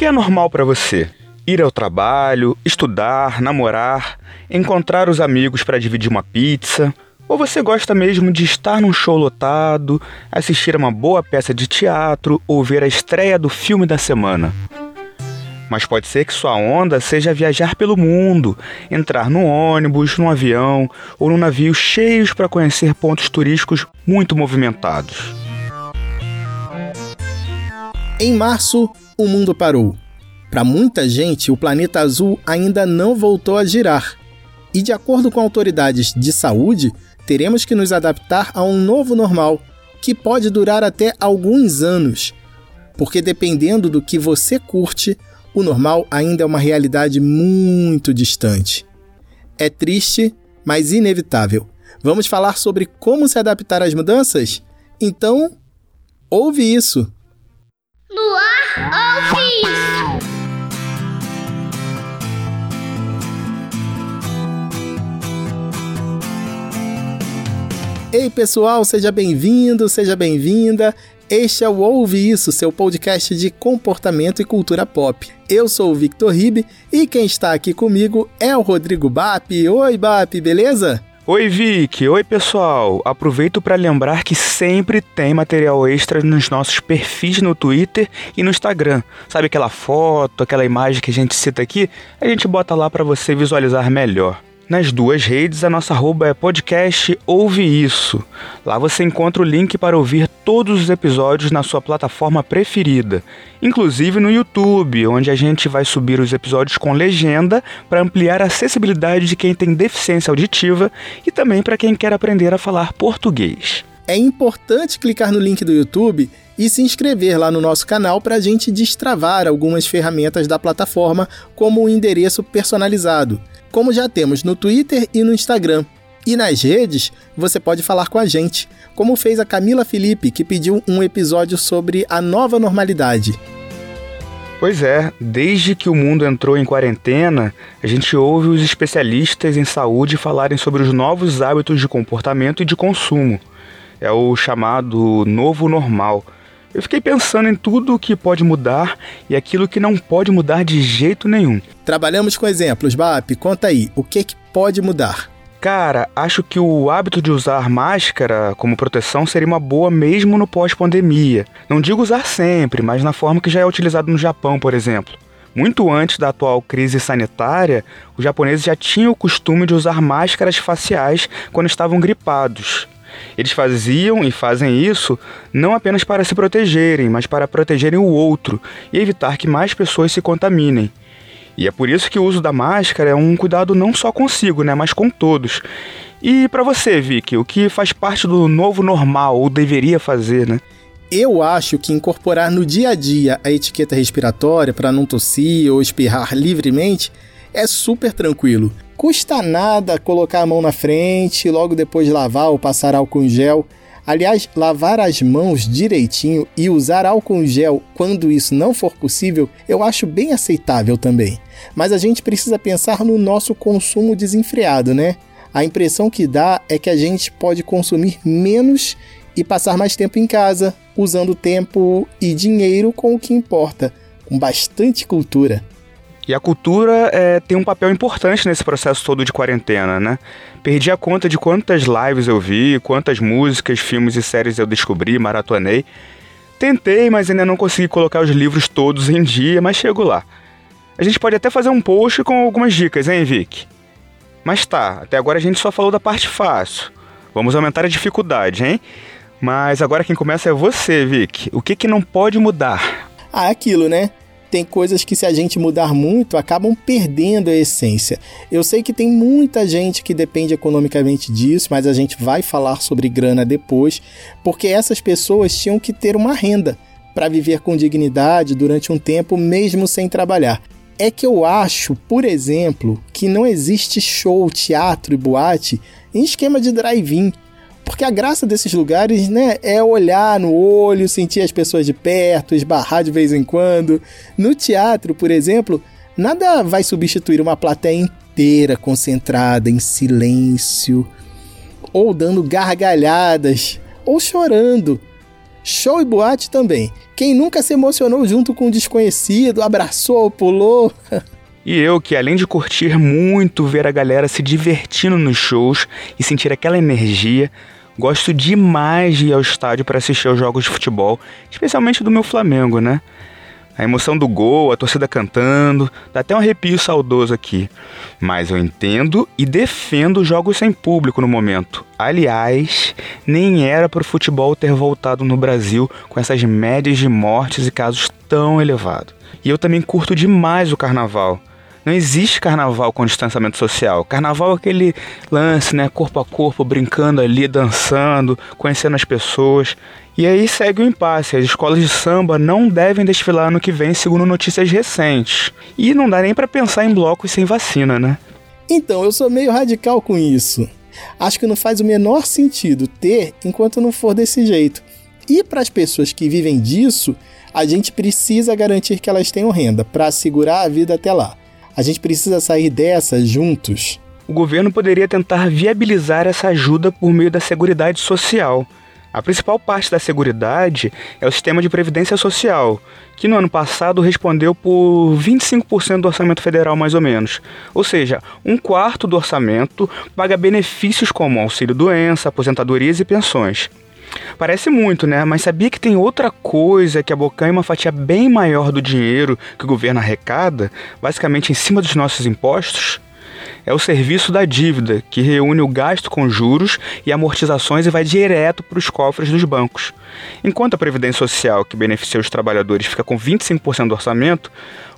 que é normal para você? Ir ao trabalho, estudar, namorar, encontrar os amigos para dividir uma pizza? Ou você gosta mesmo de estar num show lotado, assistir a uma boa peça de teatro ou ver a estreia do filme da semana? Mas pode ser que sua onda seja viajar pelo mundo, entrar no ônibus, num avião ou num navio cheios para conhecer pontos turísticos muito movimentados. Em março, o mundo parou. Para muita gente, o planeta azul ainda não voltou a girar. E de acordo com autoridades de saúde, teremos que nos adaptar a um novo normal, que pode durar até alguns anos. Porque dependendo do que você curte, o normal ainda é uma realidade muito distante. É triste, mas inevitável. Vamos falar sobre como se adaptar às mudanças? Então, ouve isso! Luar, ouve isso! Ei pessoal, seja bem-vindo, seja bem-vinda. Este é o Ouve Isso, seu podcast de comportamento e cultura pop. Eu sou o Victor Ribe e quem está aqui comigo é o Rodrigo Bap. Oi, Bap, beleza? Oi, Vic. Oi, pessoal. Aproveito para lembrar que sempre tem material extra nos nossos perfis no Twitter e no Instagram. Sabe aquela foto, aquela imagem que a gente cita aqui? A gente bota lá para você visualizar melhor. Nas duas redes, a nossa arroba é podcast Ouve Isso. Lá você encontra o link para ouvir todos os episódios na sua plataforma preferida, inclusive no YouTube, onde a gente vai subir os episódios com legenda para ampliar a acessibilidade de quem tem deficiência auditiva e também para quem quer aprender a falar português. É importante clicar no link do YouTube e se inscrever lá no nosso canal para a gente destravar algumas ferramentas da plataforma, como o endereço personalizado como já temos no Twitter e no Instagram. E nas redes, você pode falar com a gente, como fez a Camila Felipe, que pediu um episódio sobre a nova normalidade. Pois é, desde que o mundo entrou em quarentena, a gente ouve os especialistas em saúde falarem sobre os novos hábitos de comportamento e de consumo. É o chamado novo normal. Eu fiquei pensando em tudo o que pode mudar e aquilo que não pode mudar de jeito nenhum. Trabalhamos com exemplos, BAP. Conta aí, o que, que pode mudar? Cara, acho que o hábito de usar máscara como proteção seria uma boa mesmo no pós-pandemia. Não digo usar sempre, mas na forma que já é utilizado no Japão, por exemplo. Muito antes da atual crise sanitária, os japoneses já tinham o costume de usar máscaras faciais quando estavam gripados. Eles faziam e fazem isso não apenas para se protegerem, mas para protegerem o outro e evitar que mais pessoas se contaminem. E é por isso que o uso da máscara é um cuidado não só consigo, né, mas com todos. E para você, Vicky, o que faz parte do novo normal ou deveria fazer, né? Eu acho que incorporar no dia a dia a etiqueta respiratória para não tossir ou espirrar livremente é super tranquilo. Custa nada colocar a mão na frente, logo depois lavar ou passar álcool em gel. Aliás, lavar as mãos direitinho e usar álcool em gel quando isso não for possível, eu acho bem aceitável também. Mas a gente precisa pensar no nosso consumo desenfreado, né? A impressão que dá é que a gente pode consumir menos e passar mais tempo em casa, usando tempo e dinheiro com o que importa, com bastante cultura. E a cultura é, tem um papel importante nesse processo todo de quarentena, né? Perdi a conta de quantas lives eu vi, quantas músicas, filmes e séries eu descobri, maratonei. Tentei, mas ainda não consegui colocar os livros todos em dia, mas chego lá. A gente pode até fazer um post com algumas dicas, hein, Vic? Mas tá, até agora a gente só falou da parte fácil. Vamos aumentar a dificuldade, hein? Mas agora quem começa é você, Vic. O que, que não pode mudar? Ah, é aquilo, né? Tem coisas que se a gente mudar muito acabam perdendo a essência. Eu sei que tem muita gente que depende economicamente disso, mas a gente vai falar sobre grana depois, porque essas pessoas tinham que ter uma renda para viver com dignidade durante um tempo mesmo sem trabalhar. É que eu acho, por exemplo, que não existe show, teatro e boate em esquema de drive-in. Porque a graça desses lugares, né, é olhar no olho, sentir as pessoas de perto, esbarrar de vez em quando. No teatro, por exemplo, nada vai substituir uma plateia inteira concentrada em silêncio, ou dando gargalhadas, ou chorando. Show e boate também. Quem nunca se emocionou junto com um desconhecido, abraçou, pulou. E eu, que além de curtir muito ver a galera se divertindo nos shows e sentir aquela energia, gosto demais de ir ao estádio para assistir aos jogos de futebol, especialmente do meu Flamengo, né? A emoção do gol, a torcida cantando, dá até um arrepio saudoso aqui. Mas eu entendo e defendo jogos sem público no momento. Aliás, nem era para o futebol ter voltado no Brasil com essas médias de mortes e casos tão elevados. E eu também curto demais o carnaval. Não existe carnaval com distanciamento social. Carnaval é aquele lance, né? Corpo a corpo, brincando ali, dançando, conhecendo as pessoas. E aí segue o impasse. As escolas de samba não devem desfilar ano que vem, segundo notícias recentes. E não dá nem para pensar em blocos sem vacina, né? Então, eu sou meio radical com isso. Acho que não faz o menor sentido ter enquanto não for desse jeito. E para as pessoas que vivem disso, a gente precisa garantir que elas tenham renda para segurar a vida até lá. A gente precisa sair dessa juntos. O governo poderia tentar viabilizar essa ajuda por meio da Seguridade Social. A principal parte da Seguridade é o sistema de previdência social, que no ano passado respondeu por 25% do orçamento federal, mais ou menos. Ou seja, um quarto do orçamento paga benefícios como auxílio-doença, aposentadorias e pensões. Parece muito, né? Mas sabia que tem outra coisa que abocanha uma fatia bem maior do dinheiro que o governo arrecada, basicamente em cima dos nossos impostos? É o serviço da dívida, que reúne o gasto com juros e amortizações e vai direto para os cofres dos bancos. Enquanto a Previdência Social, que beneficia os trabalhadores, fica com 25% do orçamento,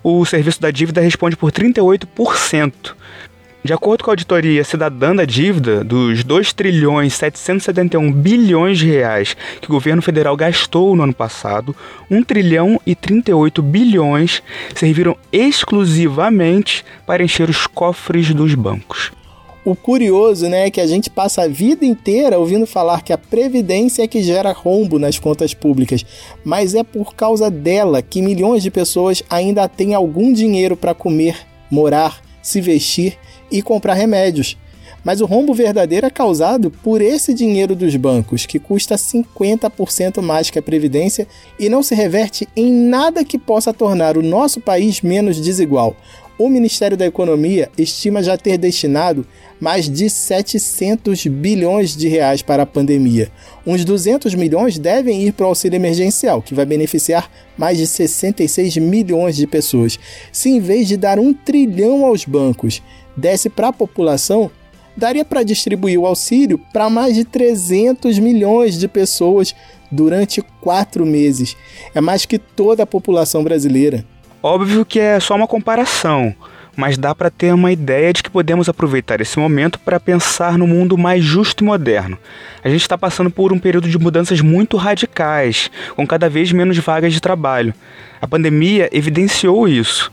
o serviço da dívida responde por 38%. De acordo com a auditoria cidadã da dívida, dos 2 trilhões 771 bilhões de reais que o governo federal gastou no ano passado, 1 trilhão e 38 bilhões serviram exclusivamente para encher os cofres dos bancos. O curioso né, é que a gente passa a vida inteira ouvindo falar que a Previdência é que gera rombo nas contas públicas, mas é por causa dela que milhões de pessoas ainda têm algum dinheiro para comer, morar, se vestir e comprar remédios. Mas o rombo verdadeiro é causado por esse dinheiro dos bancos, que custa 50% mais que a Previdência e não se reverte em nada que possa tornar o nosso país menos desigual. O Ministério da Economia estima já ter destinado mais de 700 bilhões de reais para a pandemia. Uns 200 milhões devem ir para o auxílio emergencial, que vai beneficiar mais de 66 milhões de pessoas. Se em vez de dar um trilhão aos bancos, desse para a população, daria para distribuir o auxílio para mais de 300 milhões de pessoas durante quatro meses. É mais que toda a população brasileira. Óbvio que é só uma comparação, mas dá para ter uma ideia de que podemos aproveitar esse momento para pensar no mundo mais justo e moderno. A gente está passando por um período de mudanças muito radicais, com cada vez menos vagas de trabalho. A pandemia evidenciou isso.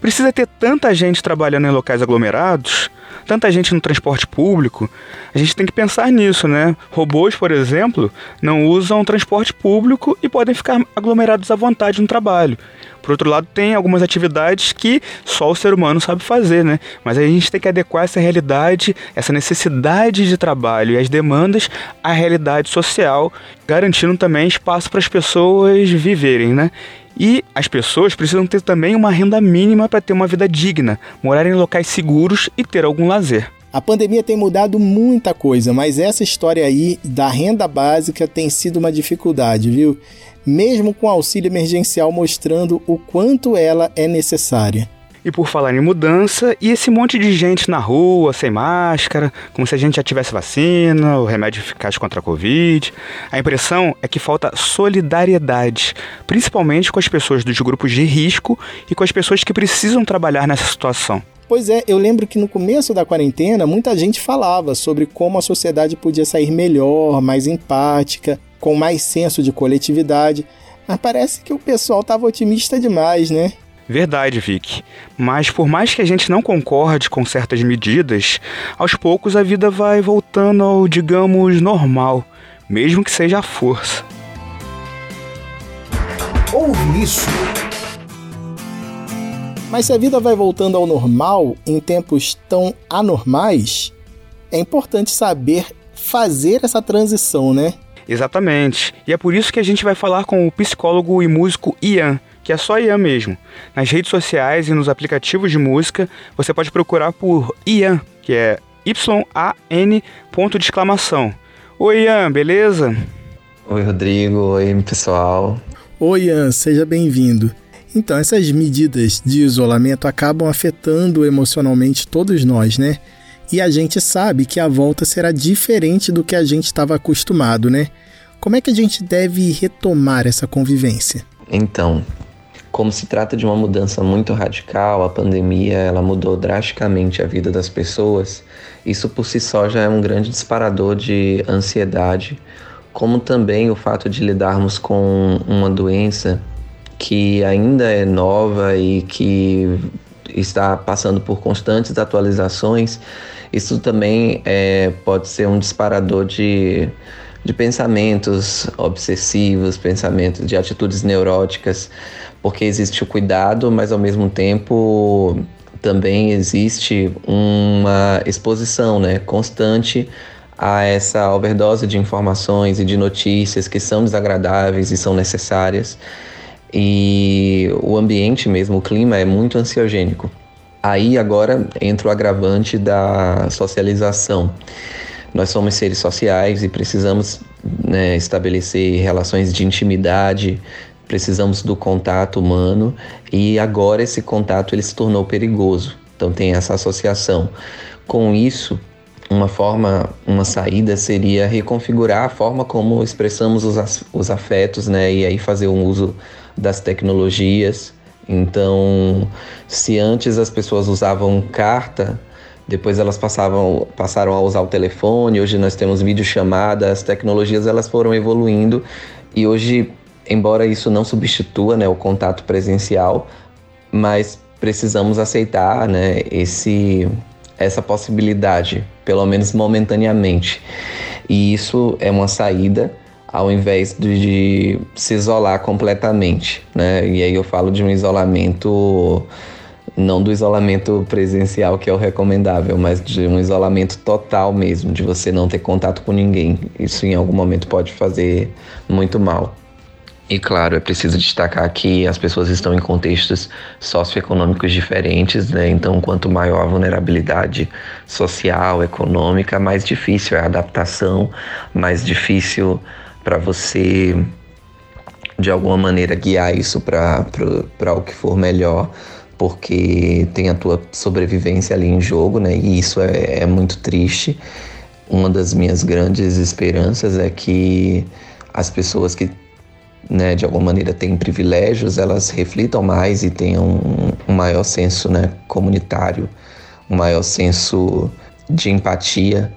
Precisa ter tanta gente trabalhando em locais aglomerados, tanta gente no transporte público. A gente tem que pensar nisso, né? Robôs, por exemplo, não usam transporte público e podem ficar aglomerados à vontade no trabalho. Por outro lado, tem algumas atividades que só o ser humano sabe fazer, né? Mas a gente tem que adequar essa realidade, essa necessidade de trabalho e as demandas à realidade social, garantindo também espaço para as pessoas viverem, né? E as pessoas precisam ter também uma renda mínima para ter uma vida digna, morar em locais seguros e ter algum lazer. A pandemia tem mudado muita coisa, mas essa história aí da renda básica tem sido uma dificuldade, viu? Mesmo com auxílio emergencial mostrando o quanto ela é necessária. E por falar em mudança, e esse monte de gente na rua, sem máscara, como se a gente já tivesse vacina, o remédio eficaz contra a Covid. A impressão é que falta solidariedade, principalmente com as pessoas dos grupos de risco e com as pessoas que precisam trabalhar nessa situação. Pois é, eu lembro que no começo da quarentena muita gente falava sobre como a sociedade podia sair melhor, mais empática, com mais senso de coletividade. Mas parece que o pessoal estava otimista demais, né? Verdade, Vic. Mas por mais que a gente não concorde com certas medidas, aos poucos a vida vai voltando ao, digamos, normal, mesmo que seja à força. Ouve isso. Mas se a vida vai voltando ao normal em tempos tão anormais, é importante saber fazer essa transição, né? Exatamente. E é por isso que a gente vai falar com o psicólogo e músico Ian, que é só Ian mesmo. Nas redes sociais e nos aplicativos de música, você pode procurar por Ian, que é Y-A-N ponto de exclamação. Oi Ian, beleza? Oi Rodrigo, oi pessoal. Oi Ian, seja bem-vindo. Então, essas medidas de isolamento acabam afetando emocionalmente todos nós, né? E a gente sabe que a volta será diferente do que a gente estava acostumado, né? Como é que a gente deve retomar essa convivência? Então, como se trata de uma mudança muito radical, a pandemia ela mudou drasticamente a vida das pessoas. Isso por si só já é um grande disparador de ansiedade, como também o fato de lidarmos com uma doença que ainda é nova e que está passando por constantes atualizações. Isso também é, pode ser um disparador de de pensamentos obsessivos, pensamentos de atitudes neuróticas, porque existe o cuidado, mas ao mesmo tempo também existe uma exposição né, constante a essa overdose de informações e de notícias que são desagradáveis e são necessárias. E o ambiente mesmo, o clima é muito ansiogênico. Aí agora entra o agravante da socialização. Nós somos seres sociais e precisamos né, estabelecer relações de intimidade, precisamos do contato humano e agora esse contato ele se tornou perigoso. Então tem essa associação. Com isso, uma forma, uma saída seria reconfigurar a forma como expressamos os, os afetos, né? E aí fazer um uso das tecnologias. Então, se antes as pessoas usavam carta, depois elas passavam, passaram a usar o telefone, hoje nós temos videochamada, as tecnologias elas foram evoluindo e hoje, embora isso não substitua né, o contato presencial, mas precisamos aceitar né, esse, essa possibilidade, pelo menos momentaneamente. E isso é uma saída ao invés de, de se isolar completamente. Né? E aí eu falo de um isolamento não do isolamento presencial que é o recomendável, mas de um isolamento total mesmo, de você não ter contato com ninguém. Isso em algum momento pode fazer muito mal. E claro, é preciso destacar que as pessoas estão em contextos socioeconômicos diferentes, né? Então, quanto maior a vulnerabilidade social, econômica, mais difícil é a adaptação, mais difícil para você de alguma maneira guiar isso para o que for melhor porque tem a tua sobrevivência ali em jogo, né? E isso é, é muito triste. Uma das minhas grandes esperanças é que as pessoas que, né, de alguma maneira têm privilégios, elas reflitam mais e tenham um, um maior senso, né, comunitário, um maior senso de empatia,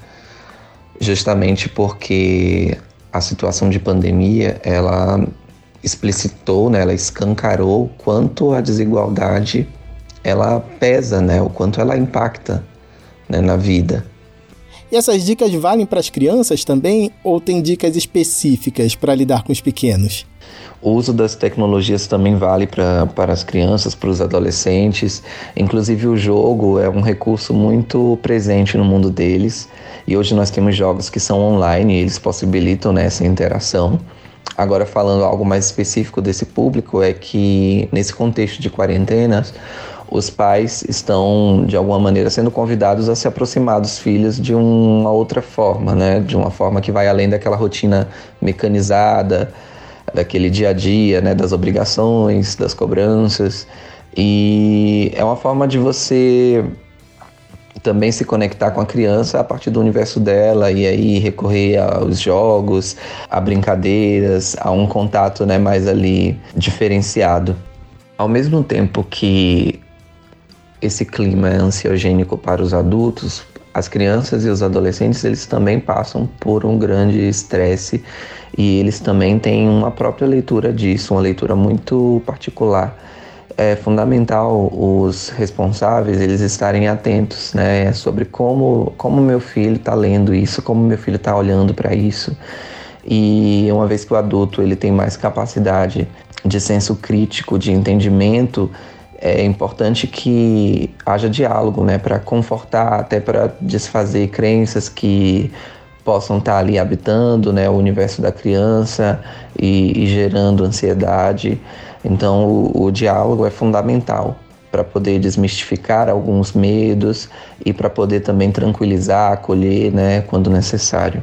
justamente porque a situação de pandemia, ela explicitou, né, ela escancarou quanto a desigualdade ela pesa, né, o quanto ela impacta né, na vida. E essas dicas valem para as crianças também ou tem dicas específicas para lidar com os pequenos? O uso das tecnologias também vale pra, para as crianças, para os adolescentes. Inclusive, o jogo é um recurso muito presente no mundo deles. E hoje nós temos jogos que são online e eles possibilitam né, essa interação. Agora, falando algo mais específico desse público, é que nesse contexto de quarentenas, os pais estão, de alguma maneira, sendo convidados a se aproximar dos filhos de uma outra forma, né? De uma forma que vai além daquela rotina mecanizada, daquele dia a dia, né? Das obrigações, das cobranças. E é uma forma de você também se conectar com a criança a partir do universo dela e aí recorrer aos jogos, a brincadeiras, a um contato né, mais ali diferenciado. Ao mesmo tempo que esse clima é ansiogênico para os adultos, as crianças e os adolescentes eles também passam por um grande estresse e eles também têm uma própria leitura disso, uma leitura muito particular é fundamental os responsáveis eles estarem atentos, né, sobre como como meu filho está lendo isso, como meu filho está olhando para isso. E uma vez que o adulto ele tem mais capacidade de senso crítico, de entendimento, é importante que haja diálogo, né, para confortar, até para desfazer crenças que possam estar ali habitando né, o universo da criança e, e gerando ansiedade. Então, o, o diálogo é fundamental para poder desmistificar alguns medos e para poder também tranquilizar, acolher, né, quando necessário.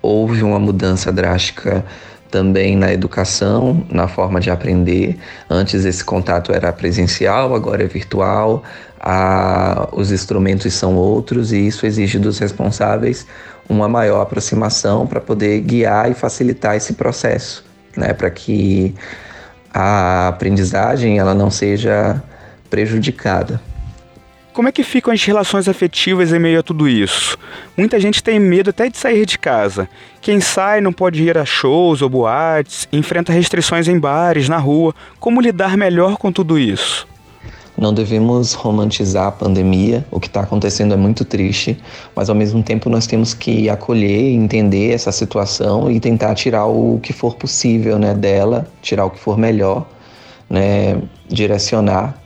Houve uma mudança drástica também na educação, na forma de aprender. Antes esse contato era presencial, agora é virtual. Ah, os instrumentos são outros e isso exige dos responsáveis uma maior aproximação para poder guiar e facilitar esse processo, né, para que a aprendizagem ela não seja prejudicada. Como é que ficam as relações afetivas em meio a tudo isso? Muita gente tem medo até de sair de casa. Quem sai não pode ir a shows ou boates, enfrenta restrições em bares, na rua. Como lidar melhor com tudo isso? Não devemos romantizar a pandemia, o que está acontecendo é muito triste, mas ao mesmo tempo nós temos que acolher, entender essa situação e tentar tirar o que for possível né, dela, tirar o que for melhor, né, direcionar,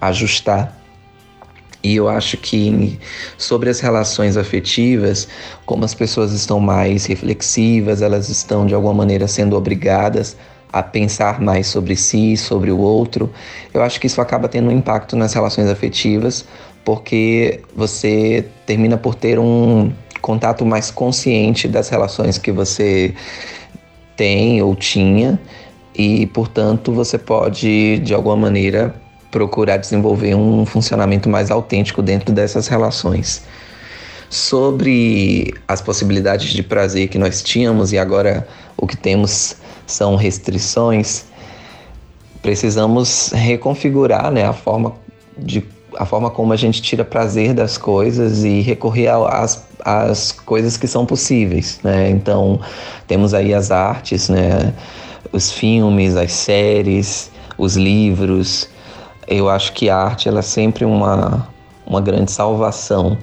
ajustar. E eu acho que sobre as relações afetivas, como as pessoas estão mais reflexivas, elas estão de alguma maneira sendo obrigadas a pensar mais sobre si, sobre o outro. Eu acho que isso acaba tendo um impacto nas relações afetivas, porque você termina por ter um contato mais consciente das relações que você tem ou tinha, e portanto você pode de alguma maneira procurar desenvolver um funcionamento mais autêntico dentro dessas relações. Sobre as possibilidades de prazer que nós tínhamos e agora o que temos são restrições, precisamos reconfigurar né, a, forma de, a forma como a gente tira prazer das coisas e recorrer às, às coisas que são possíveis. Né? Então, temos aí as artes, né? os filmes, as séries, os livros. Eu acho que a arte ela é sempre uma, uma grande salvação,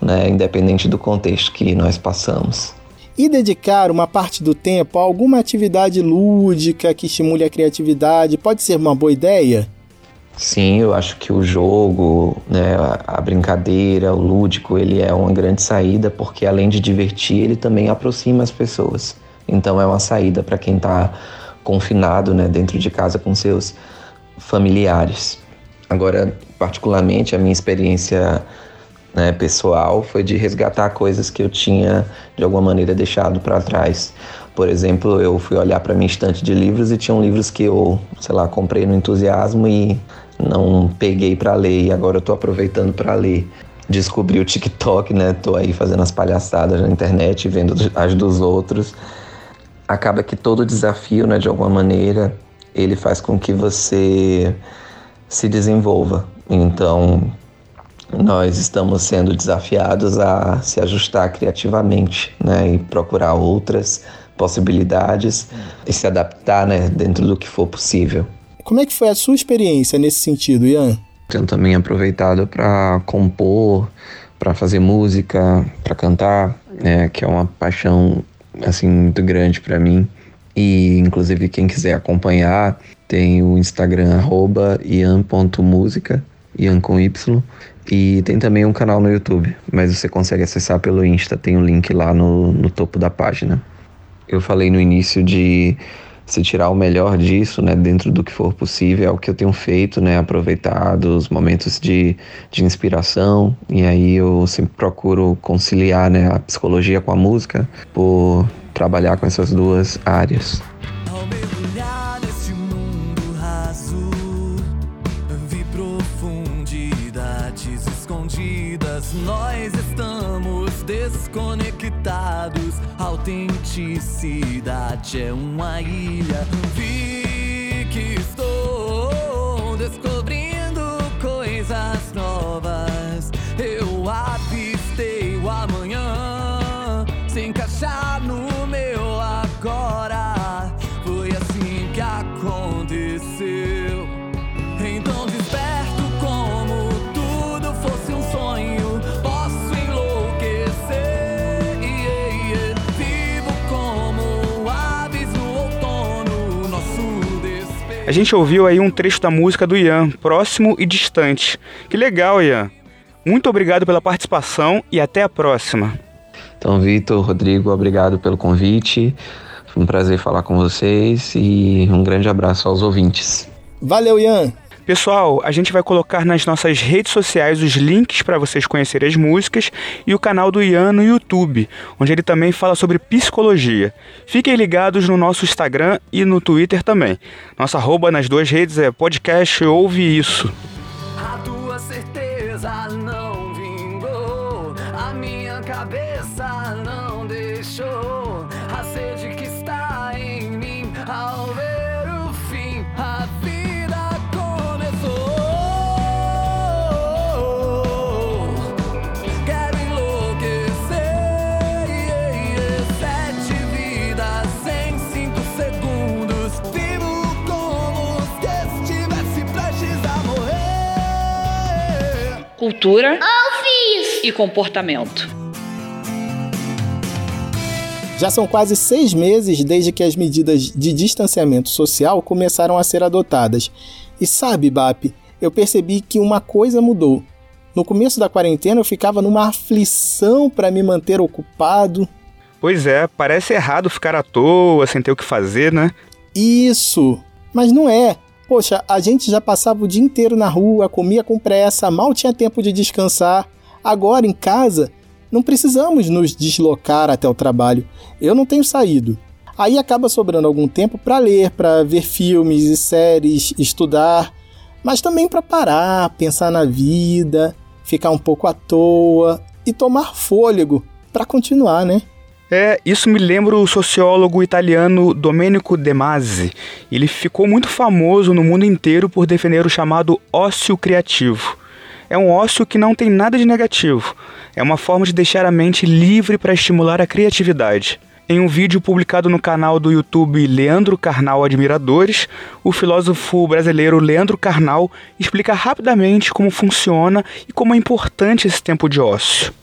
né? independente do contexto que nós passamos e dedicar uma parte do tempo a alguma atividade lúdica que estimule a criatividade pode ser uma boa ideia? Sim, eu acho que o jogo, né, a brincadeira, o lúdico, ele é uma grande saída porque além de divertir, ele também aproxima as pessoas. Então é uma saída para quem está confinado, né, dentro de casa com seus familiares. Agora, particularmente, a minha experiência né, pessoal foi de resgatar coisas que eu tinha de alguma maneira deixado para trás. Por exemplo, eu fui olhar para minha estante de livros e tinham livros que eu, sei lá, comprei no entusiasmo e não peguei para ler e agora eu tô aproveitando para ler. Descobri o TikTok, né? Tô aí fazendo as palhaçadas na internet, vendo as dos outros. Acaba que todo desafio, né, de alguma maneira, ele faz com que você se desenvolva. Então, nós estamos sendo desafiados a se ajustar criativamente né, e procurar outras possibilidades e se adaptar né, dentro do que for possível. Como é que foi a sua experiência nesse sentido, Ian? Tenho também aproveitado para compor, para fazer música, para cantar, né, que é uma paixão assim muito grande para mim. E inclusive quem quiser acompanhar tem o Instagram @ian.musica, Ian com Y. E tem também um canal no YouTube, mas você consegue acessar pelo Insta, tem o um link lá no, no topo da página. Eu falei no início de se tirar o melhor disso, né, dentro do que for possível, é o que eu tenho feito, né, aproveitado os momentos de, de inspiração, e aí eu sempre procuro conciliar, né, a psicologia com a música, por trabalhar com essas duas áreas. Nós estamos desconectados. Autenticidade é uma ilha. Vi que estou descobrindo coisas novas. Eu avistei o amanhã se encaixar A gente ouviu aí um trecho da música do Ian, Próximo e Distante. Que legal, Ian. Muito obrigado pela participação e até a próxima. Então, Vitor, Rodrigo, obrigado pelo convite. Foi um prazer falar com vocês e um grande abraço aos ouvintes. Valeu, Ian! Pessoal, a gente vai colocar nas nossas redes sociais os links para vocês conhecerem as músicas e o canal do Ian no YouTube, onde ele também fala sobre psicologia. Fiquem ligados no nosso Instagram e no Twitter também. Nossa arroba nas duas redes é podcast Ouve Isso. Cultura e comportamento. Já são quase seis meses desde que as medidas de distanciamento social começaram a ser adotadas. E sabe, BAP, eu percebi que uma coisa mudou. No começo da quarentena eu ficava numa aflição para me manter ocupado. Pois é, parece errado ficar à toa, sem ter o que fazer, né? Isso! Mas não é. Poxa, a gente já passava o dia inteiro na rua, comia com pressa, mal tinha tempo de descansar. Agora, em casa, não precisamos nos deslocar até o trabalho. Eu não tenho saído. Aí acaba sobrando algum tempo para ler, para ver filmes e séries, estudar, mas também para parar, pensar na vida, ficar um pouco à toa e tomar fôlego para continuar, né? É, isso me lembra o sociólogo italiano Domenico De Masi. Ele ficou muito famoso no mundo inteiro por defender o chamado ócio criativo. É um ócio que não tem nada de negativo. É uma forma de deixar a mente livre para estimular a criatividade. Em um vídeo publicado no canal do YouTube Leandro Carnal Admiradores, o filósofo brasileiro Leandro Carnal explica rapidamente como funciona e como é importante esse tempo de ócio.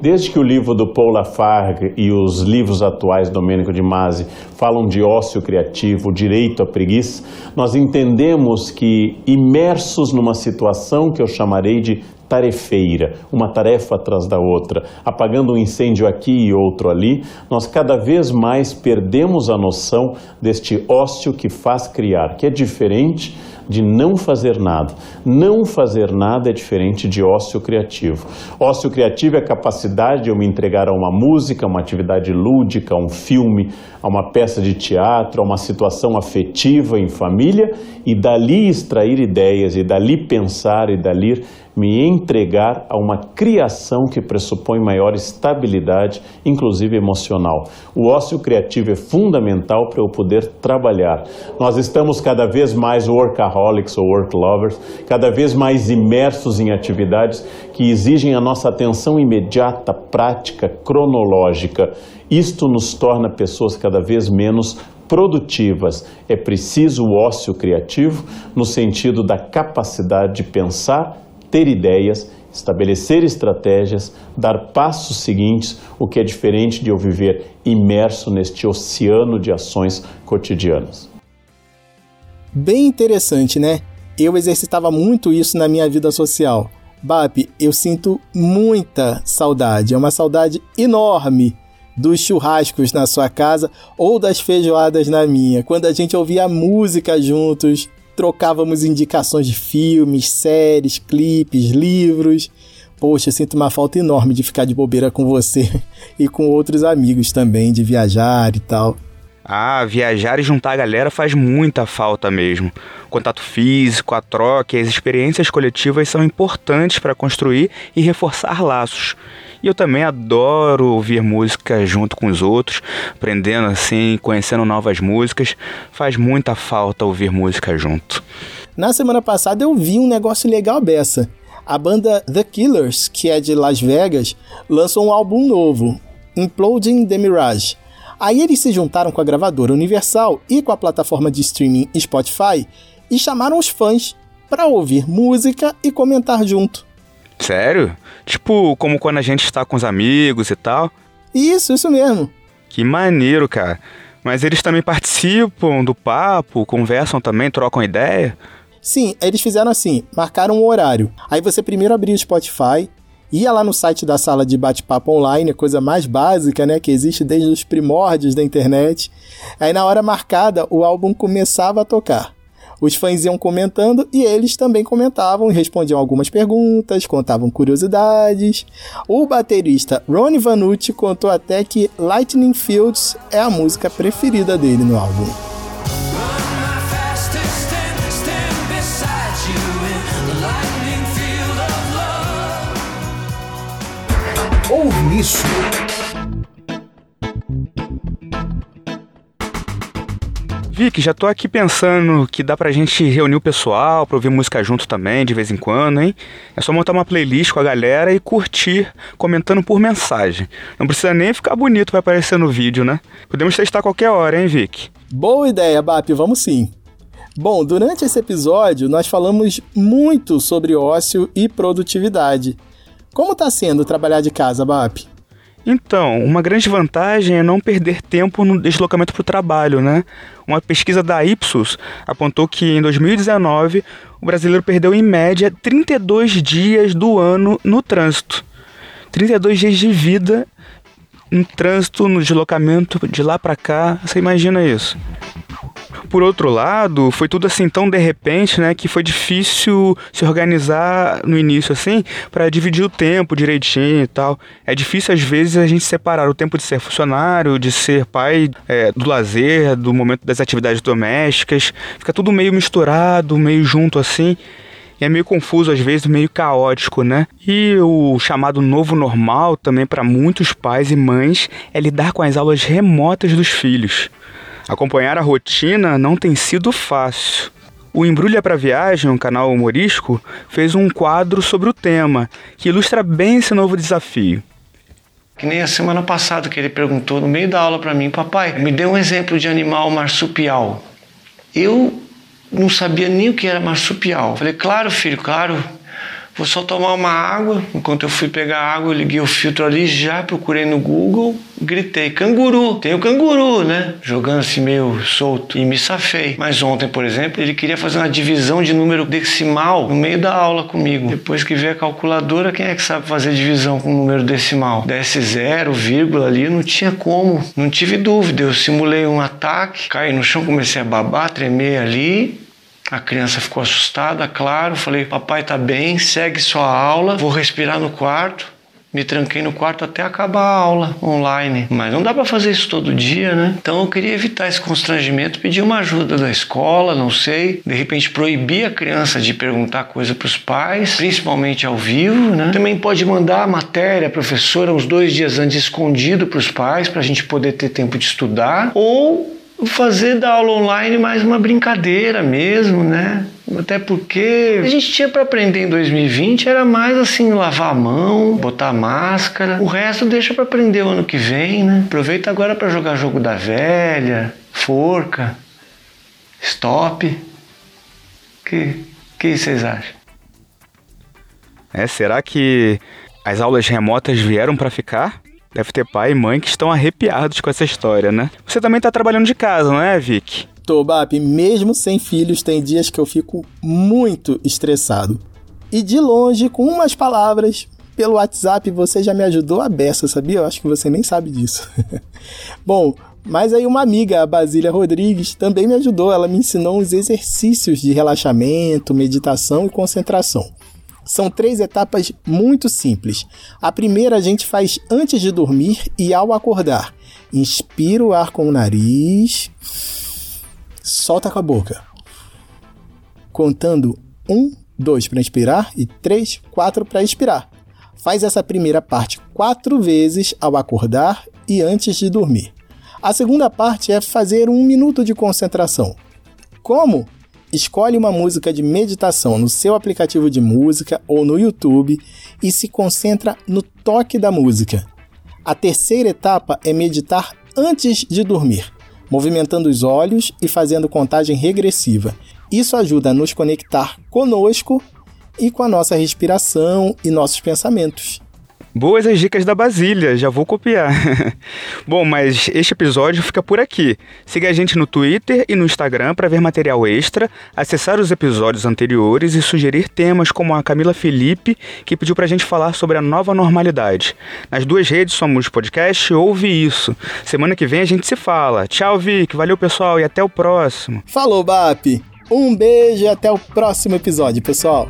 Desde que o livro do Paul Lafargue e os livros atuais do Domênico de Masi falam de ócio criativo, direito à preguiça, nós entendemos que imersos numa situação que eu chamarei de tarefeira, uma tarefa atrás da outra, apagando um incêndio aqui e outro ali, nós cada vez mais perdemos a noção deste ócio que faz criar, que é diferente de não fazer nada. Não fazer nada é diferente de ócio criativo. Ócio criativo é a capacidade de eu me entregar a uma música, a uma atividade lúdica, a um filme, a uma peça de teatro, a uma situação afetiva em família e dali extrair ideias, e dali pensar, e dali me entregar a uma criação que pressupõe maior estabilidade, inclusive emocional. O ócio criativo é fundamental para eu poder trabalhar. Nós estamos cada vez mais workaholics ou work lovers, cada vez mais imersos em atividades que exigem a nossa atenção imediata, prática, cronológica. Isto nos torna pessoas cada vez menos produtivas. É preciso o ócio criativo no sentido da capacidade de pensar ter ideias, estabelecer estratégias, dar passos seguintes, o que é diferente de eu viver imerso neste oceano de ações cotidianas. Bem interessante, né? Eu exercitava muito isso na minha vida social. BAP, eu sinto muita saudade, é uma saudade enorme dos churrascos na sua casa ou das feijoadas na minha, quando a gente ouvia música juntos, trocávamos indicações de filmes, séries, clipes, livros. Poxa, sinto uma falta enorme de ficar de bobeira com você e com outros amigos também, de viajar e tal. Ah, viajar e juntar a galera faz muita falta mesmo. O contato físico, a troca e as experiências coletivas são importantes para construir e reforçar laços. E eu também adoro ouvir música junto com os outros, aprendendo assim, conhecendo novas músicas. Faz muita falta ouvir música junto. Na semana passada eu vi um negócio legal dessa. A banda The Killers, que é de Las Vegas, lançou um álbum novo, Imploding the Mirage. Aí eles se juntaram com a gravadora Universal e com a plataforma de streaming Spotify e chamaram os fãs para ouvir música e comentar junto. Sério? Tipo, como quando a gente está com os amigos e tal? Isso, isso mesmo. Que maneiro, cara. Mas eles também participam do papo, conversam também, trocam ideia? Sim, eles fizeram assim, marcaram um horário. Aí você primeiro abria o Spotify ia lá no site da sala de bate-papo online, a coisa mais básica, né, que existe desde os primórdios da internet. Aí na hora marcada, o álbum começava a tocar. Os fãs iam comentando e eles também comentavam e respondiam algumas perguntas, contavam curiosidades. O baterista Ronnie Vanucci contou até que Lightning Fields é a música preferida dele no álbum. Ouve isso. Vic, já tô aqui pensando que dá pra gente reunir o pessoal pra ouvir música junto também, de vez em quando, hein? É só montar uma playlist com a galera e curtir, comentando por mensagem. Não precisa nem ficar bonito pra aparecer no vídeo, né? Podemos testar qualquer hora, hein, Vic? Boa ideia, Bap, vamos sim. Bom, durante esse episódio nós falamos muito sobre ócio e produtividade. Como está sendo trabalhar de casa, Bap? Então, uma grande vantagem é não perder tempo no deslocamento para o trabalho, né? Uma pesquisa da Ipsos apontou que em 2019 o brasileiro perdeu em média 32 dias do ano no trânsito. 32 dias de vida no trânsito, no deslocamento de lá para cá. Você imagina isso? Por outro lado, foi tudo assim tão de repente, né, que foi difícil se organizar no início assim para dividir o tempo direitinho e tal. É difícil às vezes a gente separar o tempo de ser funcionário, de ser pai, é, do lazer, do momento das atividades domésticas. Fica tudo meio misturado, meio junto assim. É meio confuso às vezes, meio caótico, né? E o chamado novo normal também para muitos pais e mães é lidar com as aulas remotas dos filhos. Acompanhar a rotina não tem sido fácil. O Embrulha para Viagem, um canal humorístico, fez um quadro sobre o tema, que ilustra bem esse novo desafio. Que nem a semana passada que ele perguntou no meio da aula para mim, papai, me dê um exemplo de animal marsupial. Eu não sabia nem o que era marsupial. Falei, claro, filho, claro. Vou só tomar uma água. Enquanto eu fui pegar água, eu liguei o filtro ali, já procurei no Google, gritei: canguru, tem o canguru, né? Jogando assim meio solto e me safei. Mas ontem, por exemplo, ele queria fazer uma divisão de número decimal no meio da aula comigo. Depois que veio a calculadora, quem é que sabe fazer divisão com número decimal? Desce zero, vírgula ali, não tinha como. Não tive dúvida. Eu simulei um ataque, caí no chão, comecei a babar, tremer ali a criança ficou assustada, claro. Falei, papai tá bem, segue sua aula, vou respirar no quarto. Me tranquei no quarto até acabar a aula online. Mas não dá para fazer isso todo dia, né? Então eu queria evitar esse constrangimento, pedir uma ajuda da escola, não sei. De repente proibir a criança de perguntar coisa para os pais, principalmente ao vivo, né? Também pode mandar a matéria, a professora, uns dois dias antes escondido para os pais, para a gente poder ter tempo de estudar. Ou fazer da aula online mais uma brincadeira mesmo, né? Até porque a gente tinha para aprender em 2020 era mais assim lavar a mão, botar máscara. O resto deixa para aprender o ano que vem, né? Aproveita agora para jogar jogo da velha, forca, stop. Que que vocês acham? É, será que as aulas remotas vieram para ficar? Deve ter pai e mãe que estão arrepiados com essa história, né? Você também tá trabalhando de casa, não é, Vic? Tô, Bap. Mesmo sem filhos, tem dias que eu fico muito estressado. E de longe, com umas palavras, pelo WhatsApp, você já me ajudou a beça, sabia? Eu acho que você nem sabe disso. Bom, mas aí uma amiga, a Basília Rodrigues, também me ajudou. Ela me ensinou uns exercícios de relaxamento, meditação e concentração. São três etapas muito simples. A primeira a gente faz antes de dormir e ao acordar. Inspira o ar com o nariz, solta com a boca. Contando um, dois para inspirar e três, quatro para expirar. Faz essa primeira parte quatro vezes ao acordar e antes de dormir. A segunda parte é fazer um minuto de concentração. Como? Escolhe uma música de meditação no seu aplicativo de música ou no YouTube e se concentra no toque da música. A terceira etapa é meditar antes de dormir, movimentando os olhos e fazendo contagem regressiva. Isso ajuda a nos conectar conosco e com a nossa respiração e nossos pensamentos. Boas as dicas da Basília, já vou copiar. Bom, mas este episódio fica por aqui. Siga a gente no Twitter e no Instagram para ver material extra, acessar os episódios anteriores e sugerir temas como a Camila Felipe, que pediu para a gente falar sobre a nova normalidade. Nas duas redes somos podcast Ouve Isso. Semana que vem a gente se fala. Tchau, Vic. Valeu, pessoal, e até o próximo. Falou, BAP. Um beijo e até o próximo episódio, pessoal.